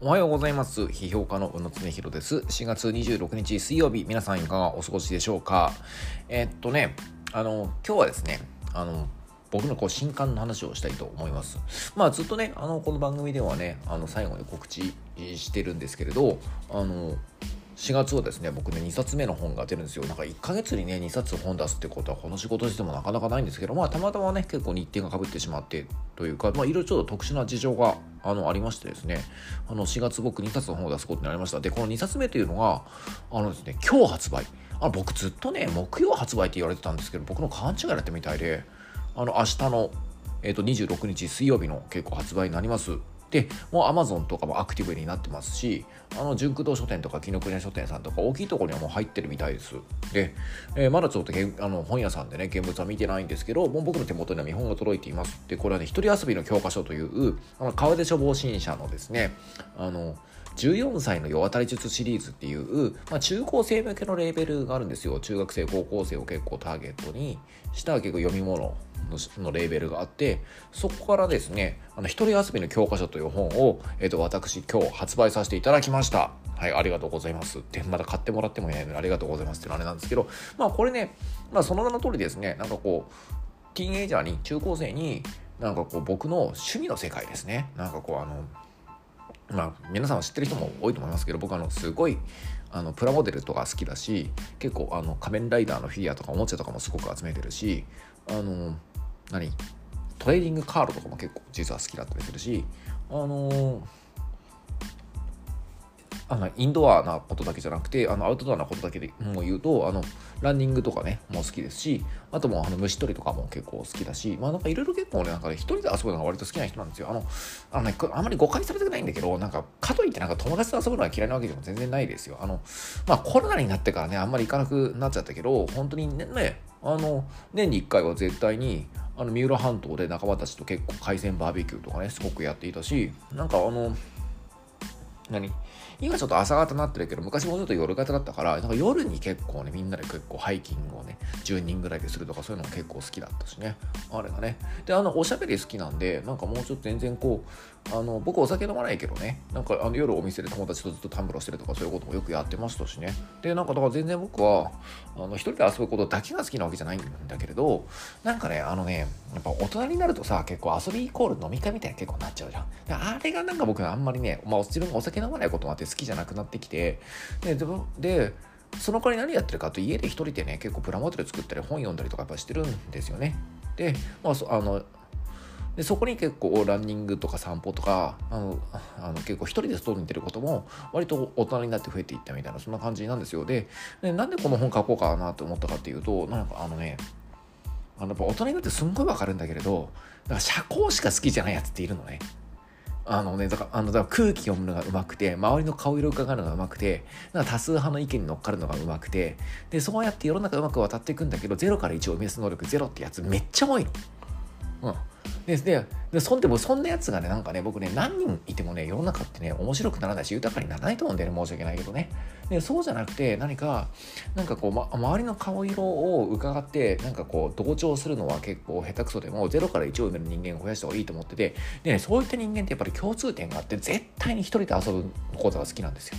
おはようございます。批評家の宇野恒弘です。4月26日水曜日、皆さんいかがお過ごしでしょうか？えー、っとね、あの、今日はですね、あの、僕のこう新刊の話をしたいと思います。まあずっとね、あの、この番組ではね、あの、最後に告知してるんですけれど、あの、4月はですね僕ね2冊目の本が出るんですよ。なんか1ヶ月にね2冊本出すってことはこの仕事してもなかなかないんですけどまあたまたまね結構日程がかぶってしまってというかまあいろいろちょっと特殊な事情があのありましてですね。あの4月僕2冊の本を出すことになりました。でこの2冊目というのがあのですね今日発売。あ僕ずっとね木曜発売って言われてたんですけど僕の勘違いだったみたいであの明日のえー、と26日水曜日の結構発売になります。でもうアマゾンとかもアクティブになってますしあの純駆動書店とか紀ノ国屋書店さんとか大きいところにはもう入ってるみたいです。で、えー、まだちょっとあの本屋さんでね現物は見てないんですけどもう僕の手元には見本が届いています。でこれはね一人遊びの教科書というあの川出処方新社のですねあの14歳の世渡り術シリーズっていう、まあ、中高生向けのレーベルがあるんですよ。中学生高校生を結構ターゲットにした結構読み物のレーベルがあってそこからですね「あの一人遊びの教科書」という本を、えーと、私今日発売させていただきました。はいありがとうございます。ってまだ買ってもらってもいないのでありがとうございますっていうのあれなんですけどまあこれね、まあ、その名の通りですねなんかこうティーンエイジャーに中高生になんかこう僕の趣味の世界ですね。なんかこうあのまあ皆さんは知ってる人も多いと思いますけど僕あのすごいあのプラモデルとか好きだし結構あの仮面ライダーのフィギュアとかおもちゃとかもすごく集めてるしあの何？トレーディングカードとかも結構実は好きだったりするしあのあのインドアなことだけじゃなくてあのアウトドアなことだけでも言うとあのランニングとかねもう好きですしあともうあの虫取りとかも結構好きだしまあなんかいろいろ結構ねなんかね一人で遊ぶのが割と好きな人なんですよ。あのあの、ね、あんまり誤解されたくないんだけどなんかかといってなんか友達と遊ぶのが嫌いなわけでも全然ないですよ。あのまあコロナになってからねあんまり行かなくなっちゃったけど本当にねねあの年に1回は絶対にあの三浦半島で仲間たちと結構海鮮バーベキューとかねすごくやっていたしなんかあの何？今ちょっと朝方になってるけど、昔もちょっと夜型だったから、なんか夜に結構ね、みんなで結構ハイキングをね、10人ぐらいでするとか、そういうのも結構好きだったしね。あれがね。で、あの、おしゃべり好きなんで、なんかもうちょっと全然こう、あの、僕お酒飲まないけどね、なんかあの夜お店で友達とずっとタンブロしてるとか、そういうこともよくやってましたしね。で、なんかだから全然僕は、あの、一人で遊ぶことだけが好きなわけじゃないんだけれど、なんかね、あのね、やっぱ大人になるとさ、結構遊びイコール飲み会みたいな結構なっちゃうじゃん。あれがなんか僕あんまりね、まあ自分がお酒飲まないこともあって好きじゃなくなってきて、ででその代わり何やってるかと家で一人でね結構プラモデル作ったり本読んだりとかやっぱしてるんですよね。で,、まあ、そあのでそこに結構ランニングとか散歩とかあのあの結構一人で外に出ることも割と大人になって増えていったみたいなそんな感じなんですよ。ででなんでこの本書こうかなと思ったかっていうとなんかあのねあのやっぱ大人になってすんごいわかるんだけれどだから社交しか好きじゃないやつっているのね。あのね、だからあのだから空気読むのがうまくて、周りの顔色を伺うのがうまくて、なんか多数派の意見に乗っかるのがうまくて、で、そうやって世の中うまく渡っていくんだけど、0から1を生み出す能力0ってやつめっちゃ多いの。うん。で、で、でそんでもそんなやつがね、なんかね、僕ね、何人いてもね、世の中ってね、面白くならないし、豊かにならないと思うんだよね、申し訳ないけどね。で、そうじゃなくて、何か、なんかこう、ま、周りの顔色を伺って、なんかこう、同調するのは結構下手くそでも、0から1を埋める人間を増やした方がいいと思ってて、でね、そういった人間ってやっぱり共通点があって、絶対に一人で遊ぶことが好きなんですよ。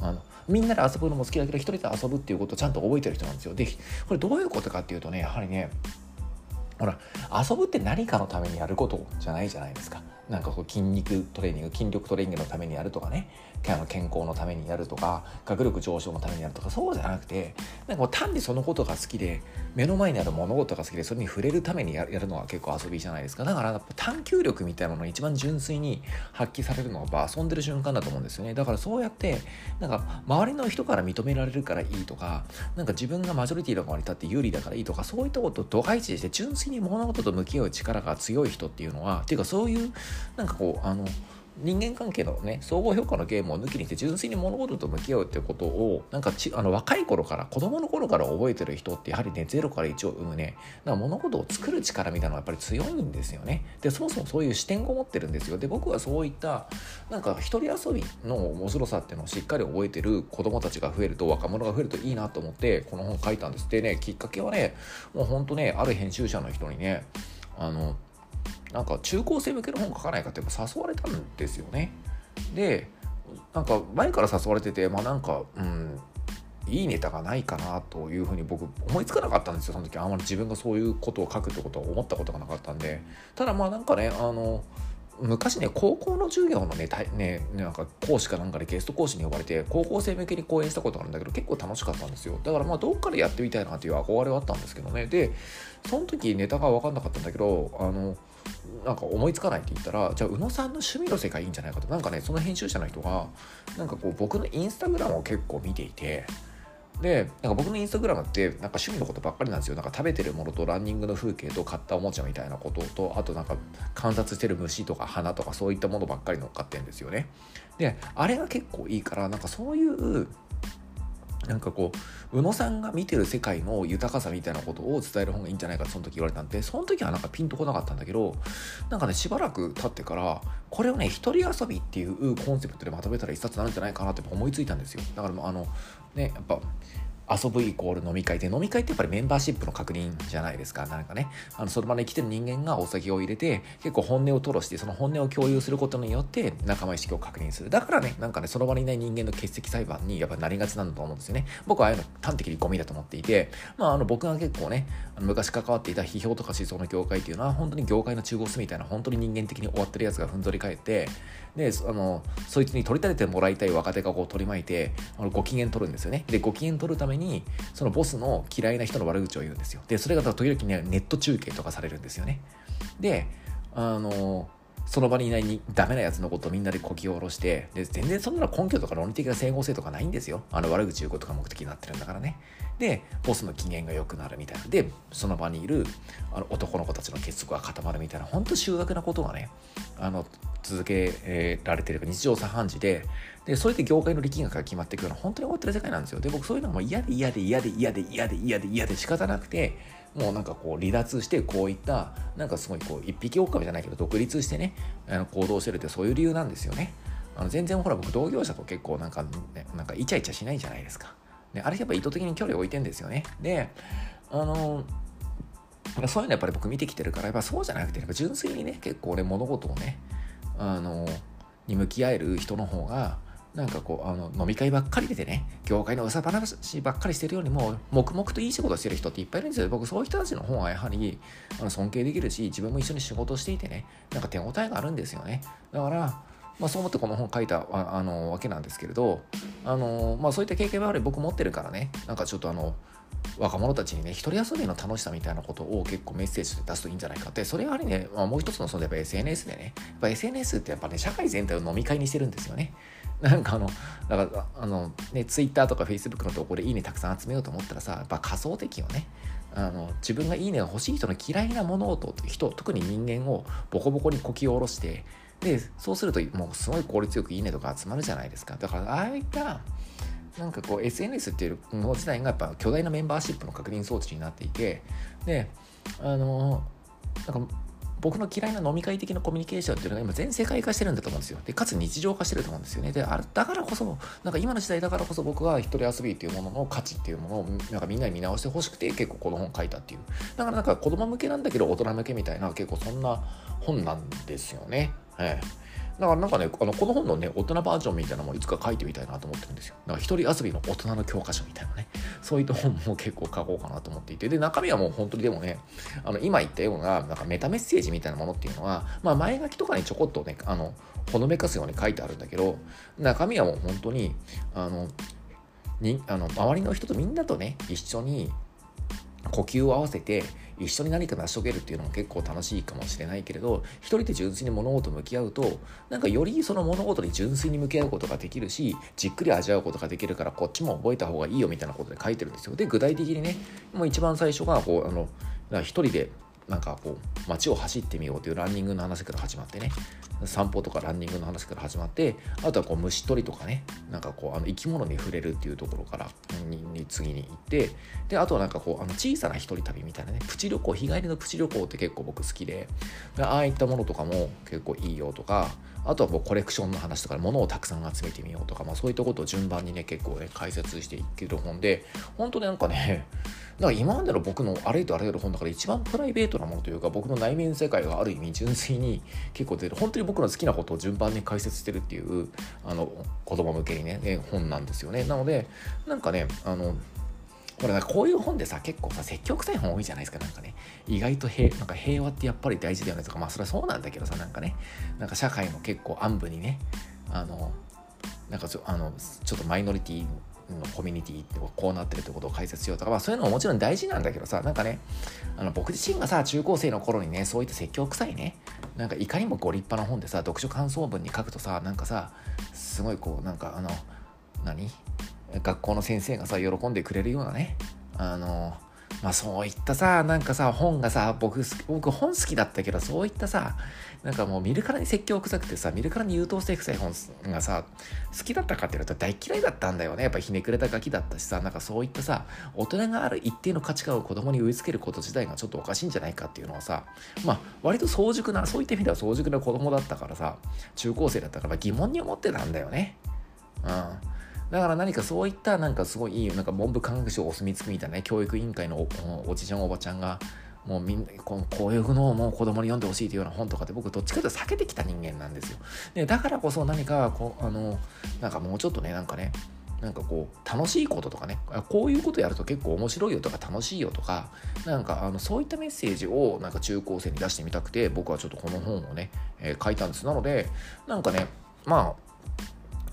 あのみんなで遊ぶのも好きだけど、一人で遊ぶっていうことをちゃんと覚えてる人なんですよ。で、これどういうことかっていうとね、やはりね、ほら遊ぶって何かのためにやることじゃないじゃないですか。なんかこう筋肉トレーニング筋力トレーニングのためにやるとかね。健康のためにやるとか学力上昇のためにやるとかそうじゃなくてなんか単にそのことが好きで目の前にある物事が好きでそれに触れるためにやるのは結構遊びじゃないですか。だから探求力みたいなものが一番純粋に発揮されるのが遊んでる瞬間だと思うんですよね。だからそうやってなんか周りの人から認められるからいいとかなんか自分がマジョリティの側に立って有利だからいいとかそういったことを度外視して純粋に物事と向き合う力が強い人っていうのはっていうかそういうなんかこうあの人間関係のね総合評価のゲームを抜きにして純粋に物事と向き合うってことをなんかちあの若い頃から子供の頃から覚えてる人ってやはりね0から1を生むね。だから物事を作る力みたいなのがやっぱり強いんですよね。でそもそもそういう視点を持ってるんですよ。で僕はそういったなんか一人遊びの面白さっていうのをしっかり覚えてる子供たちが増えると若者が増えるといいなと思ってこの本書いたんです。でねきっかけはねもうほんとねある編集者の人にねあのなんか中高生向けの本書かないかってやっぱ誘われたんですよね。でなんか前から誘われててまあなんかうんいいネタがないかなというふうに僕思いつかなかったんですよその時あんまり自分がそういうことを書くってことは思ったことがなかったんでただまあなんかねあの昔ね高校の授業のねねなんか講師かなんかでゲスト講師に呼ばれて高校生向けに講演したことあるんだけど結構楽しかったんですよ。だからまあどっかでやってみたいなっていう憧れはあったんですけどね。でその時ネタが分かんなかったんだけどあのなんか思いつかないって言ったらじゃあ宇野さんの趣味の世界いいんじゃないかと。なんかねその編集者の人がなんかこう僕のインスタグラムを結構見ていてでなんか僕のインスタグラムってなんか趣味のことばっかりなんですよ。なんか食べてるものとランニングの風景と買ったおもちゃみたいなこととあとなんか観察してる虫とか花とかそういったものばっかり乗っかってるんですよね。であれが結構いいからなんかそういうなんかこう宇野さんが見てる世界の豊かさみたいなことを伝える方がいいんじゃないかその時言われたんでその時はなんかピンとこなかったんだけどなんかねしばらく経ってからこれをね一人遊びっていうコンセプトでまとめたら一冊になるんじゃないかなって思いついたんですよ。だからあのねやっぱ遊ぶイコール飲み会で飲み会ってやっぱりメンバーシップの確認じゃないですか。なんかねあのその場に来てる人間がお酒を入れて結構本音を吐露してその本音を共有することによって仲間意識を確認する。だからねなんかねその場にいない人間の欠席裁判にやっぱなりがちなんだと思うんですよね。僕はああいうの端的にゴミだと思っていてまああの僕が結構ね昔関わっていた批評とか思想の業界っていうのは本当に業界の中央みたいな本当に人間的に終わってるやつがふんぞり返ってであのそいつに取り立ててもらいたい若手がこう取り巻いてあのご機嫌取るんですよね。でご機嫌取るためにそのボスの嫌いな人の悪口を言うんですよ。でそれが時々ねネット中継とかされるんですよね。であのその場にいないにダメなやつのことをみんなでこき下ろしてで全然そんなの根拠とか論理的な整合性とかないんですよ。あの悪口言うことが目的になってるんだからね。でボスの機嫌が良くなるみたいな。でその場にいるあの男の子たちの結束が固まるみたいな。本当修学なことがねあの続けられてる。日常茶飯事で。でそれで業界の力学が決まっていくような本当に終わってる世界なんですよ。で僕そういうのも嫌で嫌で嫌で嫌で嫌で嫌で嫌で仕方なくてもうなんかこう離脱してこういったなんかすごいこう一匹狼じゃないけど独立してねあの行動してるってそういう理由なんですよね。あの全然ほら僕同業者と結構なんか、ね、なんかイチャイチャしないじゃないですか、ね、あれやっぱ意図的に距離を置いてんですよね。であのそういうのやっぱり僕見てきてるからやっぱそうじゃなくてやっぱ純粋にね結構俺物事をねあのに向き合える人の方がなんかこうあの飲み会ばっかり出てね業界のうさば話ばっかりしてるよりも黙々といい仕事してる人っていっぱいいるんですよ。僕そういう人たちの方がやはりあの尊敬できるし自分も一緒に仕事していてねなんか手応えがあるんですよね。だからまあ、そう思ってこの本書いたあのわけなんですけれどあの、まあ、そういった経験はあれ僕持ってるからね。なんかちょっとあの若者たちにね一人遊びの楽しさみたいなことを結構メッセージで出すといいんじゃないかって。それはやはりね、まあ、もう一つのそのやっぱ SNS でね。やっぱ SNS ってやっぱね社会全体を飲み会にしてるんですよね。なんかあのだからあのね Twitter とか Facebook の投稿でいいねたくさん集めようと思ったらさやっぱ仮想的をね。あの自分がいいねが欲しい人の嫌いな物事人特に人間をボコボコにこき下ろしてでそうするともうすごい効率よくいいねとか集まるじゃないですかだからああいったなんかこう SNS っていうもの自体がやっぱ巨大なメンバーシップの確認装置になっていてであのなんか僕の嫌いな飲み会的なコミュニケーションっていうのが今全世界化してるんだと思うんですよ。で、かつ日常化してると思うんですよね。で、あだからこそ、なんか今の時代だからこそ僕は一人遊びっていうものの価値っていうものをなんかみんなに見直してほしくて結構この本書いたっていう。だからなんか子供向けなんだけど大人向けみたいな結構そんな本なんですよね。はい。だからなんかね、あのこの本のね、大人バージョンみたいなのもいつか書いてみたいなと思ってるんですよ。だから一人遊びの大人の教科書みたいなね、そういった本も結構書こうかなと思っていて、で、中身はもう本当にでもね、あの今言ったような、なんかメタメッセージみたいなものっていうのは、まあ前書きとかにちょこっとね、あの、ほのめかすように書いてあるんだけど、中身はもう本当に、あの、にあの周りの人とみんなとね、一緒に呼吸を合わせて一緒に何か成し遂げるっていうのも結構楽しいかもしれないけれど一人で純粋に物事向き合うとなんかよりその物事に純粋に向き合うことができるしじっくり味わうことができるからこっちも覚えた方がいいよみたいなことで書いてるんですよ。で具体的にねもう一番最初がこうあの一人でなんかこう街を走ってみようというランニングの話から始まってね。散歩とかランニングの話から始まってあとはこう虫取りとかね。なんかこうあの生き物に触れるっていうところからに次に行ってであとはなんかこうあの小さな一人旅みたいなね。プチ旅行日帰りのプチ旅行って結構僕好きでああいったものとかも結構いいよとかあとはもうコレクションの話とか物をたくさん集めてみようとか、まあ、そういったことを順番にね結構ね解説していける本で本当になんかね だから今までの僕のあれとあらゆる本だから一番プライベートなものというか僕の内面世界がある意味純粋に結構出る本当に僕の好きなことを順番に解説してるっていうあの子供向けにね、ね、本なんですよね。なのでなんかねあのこれこういう本でさ結構さ積極臭い本多いじゃないですかなんかね。意外と平なんか平和ってやっぱり大事だよねとかまあそれはそうなんだけどさなんかね。なんか社会の結構暗部にねあのなんかちょあのちょっとマイノリティのコミュニティってこうなってるってことを解説しようとか、まあ、そういうのももちろん大事なんだけどさなんかねあの僕自身がさ中高生の頃にねそういった説教臭いねなんかいかにもご立派な本でさ読書感想文に書くとさなんかさすごいこうなんかあの何？学校の先生がさ喜んでくれるようなね。あのまあそういったさなんかさ本がさ僕僕本好きだったけどそういったさなんかもう見るからに説教臭くてさ見るからに優等生臭い本がさ好きだったかっていうと大嫌いだったんだよね。やっぱひねくれたガキだったしさなんかそういったさ大人がある一定の価値観を子供に植え付けること自体がちょっとおかしいんじゃないかっていうのはさまあ割と早熟なそういった意味では早熟な子供だったからさ中高生だったから疑問に思ってたんだよね。うん。だから何かそういったなんかすごいいいなんか文部科学省お墨付きみたいなね教育委員会のおじちゃんおばちゃんがもうみんなこういうのをもう子供に読んでほしいというような本とかって僕どっちかというと避けてきた人間なんですよ。でだからこそ何かこうあのなんかもうちょっとねなんかねなんかこう楽しいこととかねこういうことやると結構面白いよとか楽しいよとかなんかあのそういったメッセージをなんか中高生に出してみたくて僕はちょっとこの本をね、えー、書いたんですなのでなんかねまあ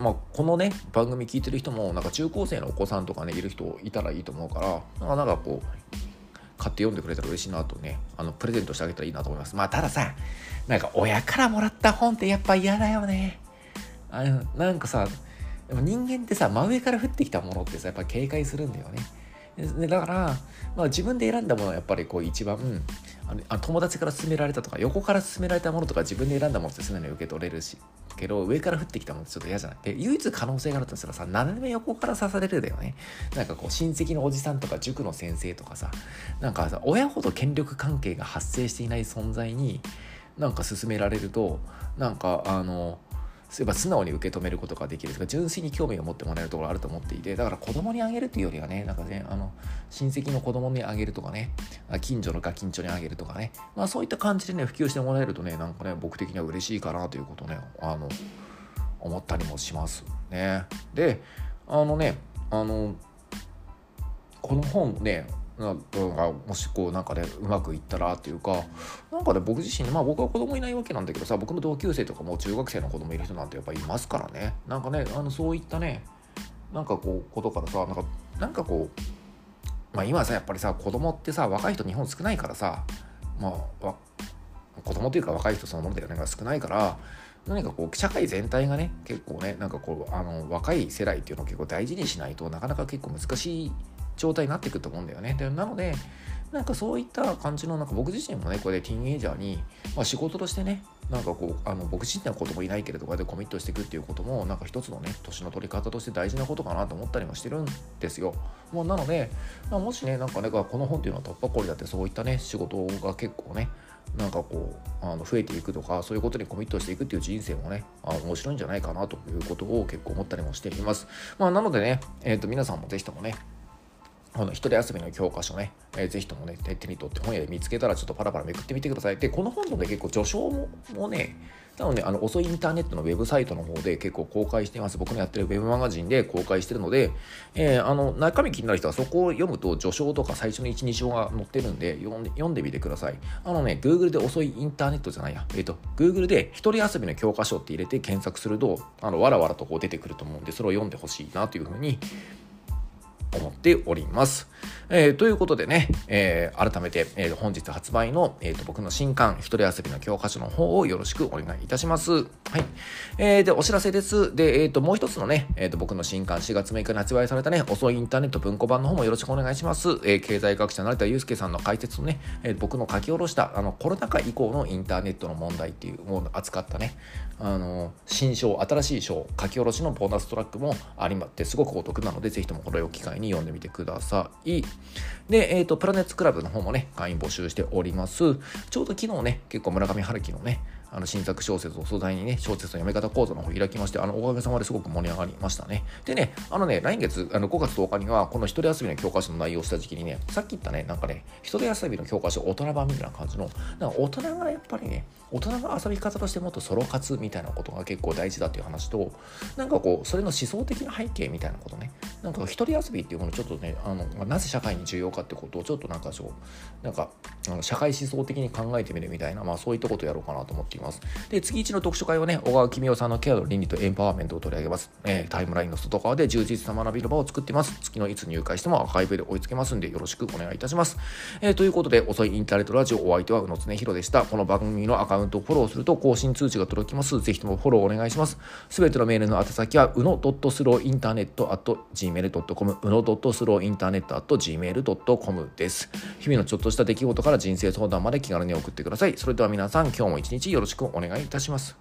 まあ、このね番組聞いてる人もなんか中高生のお子さんとかねいる人いたらいいと思うからなんかこう買って読んでくれたら嬉しいなとねあのプレゼントしてあげたらいいなと思います。まあたださなんか親からもらった本ってやっぱ嫌だよね。あのなんかさでも人間ってさ真上から降ってきたものってさやっぱ警戒するんだよね。でだから、まあ、自分で選んだものはやっぱりこう一番あの友達から勧められたとか横から勧められたものとか自分で選んだものって素直に受け取れるし。けど上から降ってきたもんってちょっと嫌じゃない？で唯一可能性があるとしたらさ斜め横から刺されるだよね。なんかこう親戚のおじさんとか塾の先生とかさなんかさ親ほど権力関係が発生していない存在になんか勧められるとなんかあのそういえば素直に受け止めることができるとか純粋に興味を持ってもらえるところあると思っていてだから子供にあげるというよりはねなんかねあの親戚の子供にあげるとかね近所のガキンチョにあげるとかねまあそういった感じでね普及してもらえるとねなんかね僕的には嬉しいかなということをねあの思ったりもしますね。であのねあのこの本ねがもしこうなんかねうまくいったらっていうかなんかね僕自身まあ僕は子供いないわけなんだけどさ僕の同級生とかも中学生の子供いる人なんてやっぱいますからね。なんかねあのそういったねなんかこうことからさなんかなんかこうまあ今さやっぱりさ子供ってさ若い人日本少ないからさまあ子供というか若い人そのものだよね。が少ないから何かこう社会全体がね結構ねなんかこうあの若い世代っていうのを結構大事にしないとなかなか結構難しい状態になってくると思うんだよね。でなのでなんかそういった感じのなんか僕自身もねこれでティーンエイジャーに、まあ、仕事としてねなんかこうあの僕自身は子供いないけれどこうやってコミットしていくっていうこともなんか一つのね年の取り方として大事なことかなと思ったりもしてるんですよ。もうなので、まあ、もしねなんかねこの本っていうのは突破口だってそういったね仕事が結構ねなんかこうあの増えていくとかそういうことにコミットしていくっていう人生もねあ面白いんじゃないかなということを結構思ったりもしています。まあ、なのでね、えー、と皆さんもぜひともねこの一人遊びの教科書ね、えー、ぜひともね、手に取って本屋で見つけたらちょっとパラパラめくってみてください。で、この本のね、結構序章ももね、なので、あの、遅いインターネットのウェブサイトの方で結構公開してます。僕のやってるウェブマガジンで公開してるので、えー、あの、中身気になる人はそこを読むと序章とか最初の1、2章が載ってるんで、読んで読んでみてください。あのね、Google で遅いインターネットじゃないや、えっ、ー、と、Google で一人遊びの教科書って入れて検索すると、あの、わらわらとこう出てくると思うんで、それを読んでほしいなというふうに思っております。えー、ということでね、えー、改めて、えー、本日発売の、えーと、僕の新刊、一人遊びの教科書の方をよろしくお願いいたします。はい。えー、で、お知らせです。で、えっ、ー、と、もう一つのね、えっ、ー、と、僕の新刊、4月6日に発売されたね、遅いインターネット文庫版の方もよろしくお願いします。えー、経済学者成田祐介さんの解説とね、えー、僕の書き下ろした、あの、コロナ禍以降のインターネットの問題っていうものを扱ったね、あの、新章、新しい章、書き下ろしのボーナストラックもありまって、すごくお得なので、ぜひともこれを機会に読んでみてください。で、えっ、ー、と、プラネッツクラブの方もね、会員募集しております。ちょうど昨日ね、結構村上春樹のね、あの新作小説を素材にね、小説の読み方講座の方開きまして、あの、おかげさまですごく盛り上がりましたね。でね、あのね、来月、あの5月10日には、この一人遊びの教科書の内容をした時期にね、さっき言ったね、なんかね、一人遊びの教科書大人版みたいな感じの、なんか大人がやっぱりね、大人が遊び方としてもっとソロ活みたいなことが結構大事だっていう話と、なんかこう、それの思想的な背景みたいなことね、なんか一人遊びっていうものちょっとね、あの、なぜ社会に重要かってことをちょっとなんかそう、なんか、社会思想的に考えてみるみたいな、まあそういったことをやろうかなと思っています。で、月一の読書会はね、小川公夫さんのケアの倫理とエンパワーメントを取り上げます。えー、タイムラインの外側で充実な学びの場を作ってます。月のいつ入会してもアーカイブで追いつけますんで、よろしくお願いいたします。えー、ということで、遅いインターネットラジオお相手は宇野恒弘でした。この番組のアカウントをフォローすると更新通知が届きます。ぜひともフォローお願いします。すべてのメールの宛先は、うの .slowinternet.gmail.com、うの .slowinternet.gmail.com です。日々のちょっとした出来事から人生相談まで気軽に送ってください。それでは皆さん、今日も一日よろしくしくお願いいたします。